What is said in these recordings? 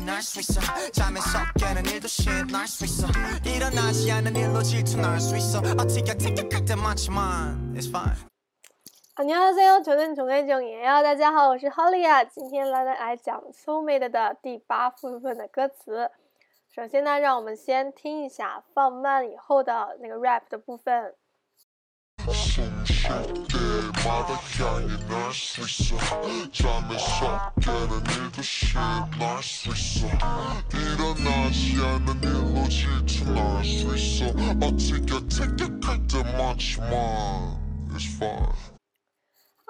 향이 날 수 있어 잠에서 깨는 일도 shit 날수 있어 일어나지 않는 일로 질투 날수 있어 어떻게 티격할 때 많지만 It's fine 안녕하세요，九点九跟九爷啊，大家好，我是 Holly 啊，今天来来讲《Soulmate》的第八部分的歌词。首先呢，让我们先听一下放慢以后的那个 rap 的部分。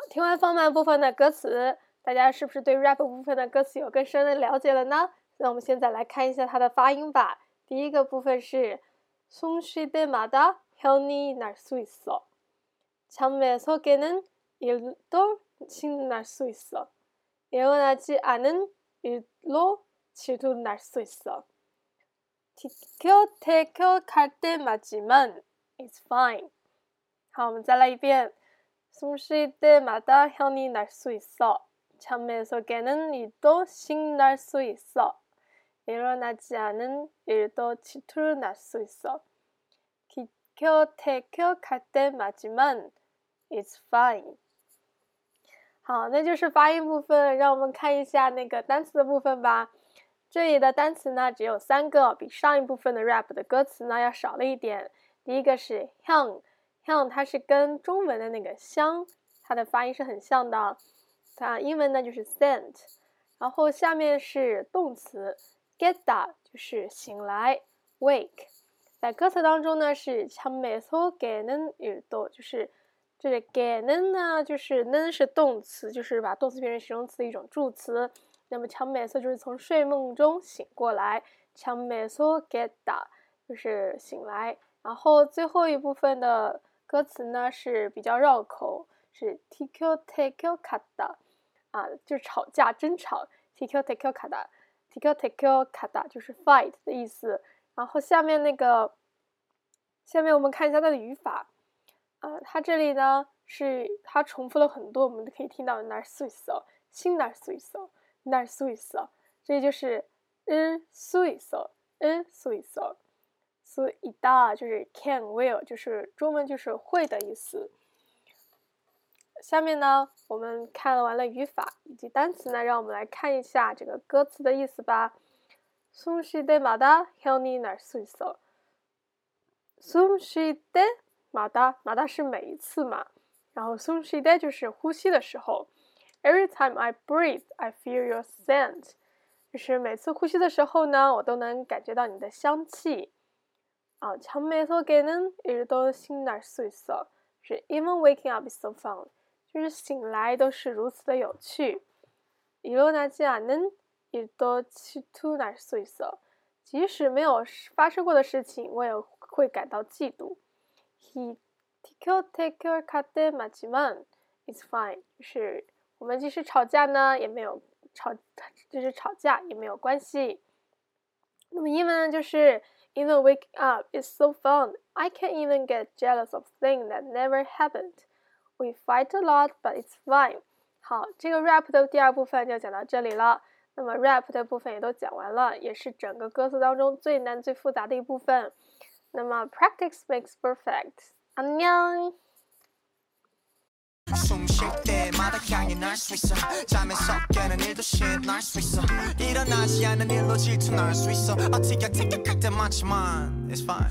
听完放慢部分的歌词，大家是不是对 rap 部分的歌词有更深的了解了呢？那我们现在来看一下它的发音吧。第一个部分是숨쉴때마다향이날수있어 잠에서 깨는 일도 신날 수 있어. 일어나지 않은 일로 질투 날수 있어. 티격태격 할 때마지만 it's fine. 好，我们再来一遍。숨 쉴 때마다 향이 날 수 있어. 잠에서 깨는 일도 신날 수 있어. 일어나지 않은 일도 질투를 날 수 있어. 티격태격 할 때마지만 It's fine。好，那就是发音部分。让我们看一下那个单词的部分吧。这里的单词呢只有三个，比上一部分的 rap 的歌词呢要少了一点。第一个是 향，향 它是跟中文的那个香，它的发音是很像的。它英文呢就是 scent。然后下面是动词 geta，就是醒来 wake。在歌词当中呢是참에서깨는일 도， 就是。 这里 get 呢，就是는是动词，就是把动词变成形容词的一种助词。那么强美色就是从睡梦中醒過來，強美色 geta 就是醒来。然后最后一部分的歌词呢是比较绕口，是 tiko teko kata 啊，就是吵架争吵。tiko teko kata，tiko teko kata 就是 fight 的意思。然后下面那个，下面我们看一下它的语法。啊，它这里呢是它重复了很多，我们都可以听到 narciso，新 narciso，narciso，这就是 n suiso，n suiso，suida 就是 can will，就是中文就是会的意思。下面呢，我们看完了语法以及单词呢，让我们来看一下这个歌词的意思吧。숨쉴때마다향이날수있어숨쉴때 马达马达是每一次嘛，然后숨쉴때就是呼吸的时候。Every time I breathe, I feel your scent。就是每次呼吸的时候呢，我都能感觉到你的香气。啊，잠에서깨는일도신날수있어是 Even waking up is so fun。就是醒来都是如此的有趣。일어나지않은일도질투날수있어即使没有发生过的事情，我也会感到嫉妒。 he ticket take your card 마지만 it's fine 就是我们即使吵架呢也没有吵，就是吵架也没有关系。那么英文呢就是 even wake up is so fun I can't even get jealous of thing that never happened we fight a lot but it's fine。好，这个 rap 的第二部分就讲到这里了。那么 rap 的部分也都讲完了，也是整个歌词当中最难最复杂的一部分。那么 practice makes perfect. 안녕. 숨쉴 때마다 향이 날 수 있어 잠에서 깨는 일도 shit 날수 있어 일어나지 않는 일로 질투 날수 있어 어떻게 택격할 때 많지만 It's fine